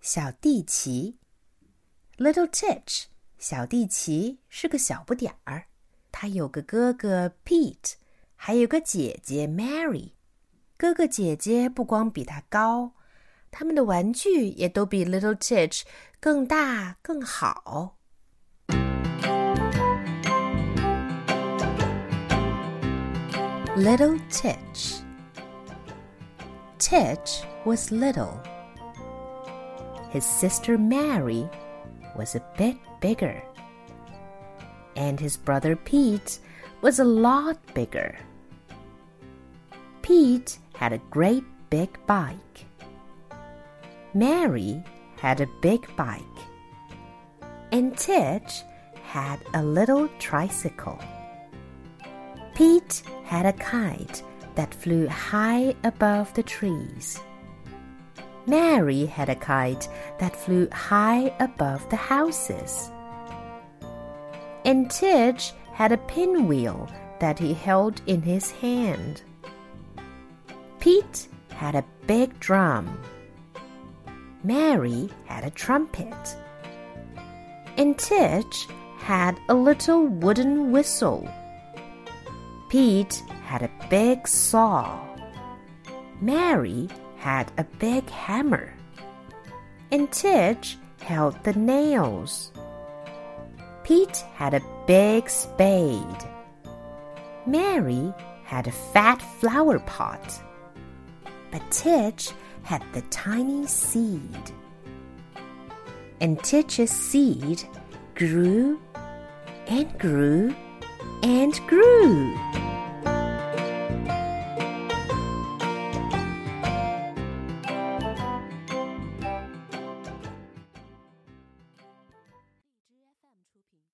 小蒂奇，Little Titch。小蒂奇是个小不点儿，他有个哥哥 Pete，还有个姐姐 Mary。哥哥姐姐不光比他高，他们的玩具也都比 Little Titch 更大更好。Little Titch. Titch was little. His sister Mary was a bit bigger. And his brother Pete was a lot bigger. Pete had a great big bike. Mary had a big bike. And Titch had a little tricycle. Pete had a kite that flew high above the trees. Mary had a kite that flew high above the houses. And Titch had a pinwheel that he held in his hand. Pete had a big drum. Mary had a trumpet. And Titch had a little wooden whistle. Pete had a big saw. Mary had a big hammer. And Titch held the nails. Pete had a big spade. Mary had a fat flower pot. But Titch had the tiny seed. And Titch's seed grew and grew and grew.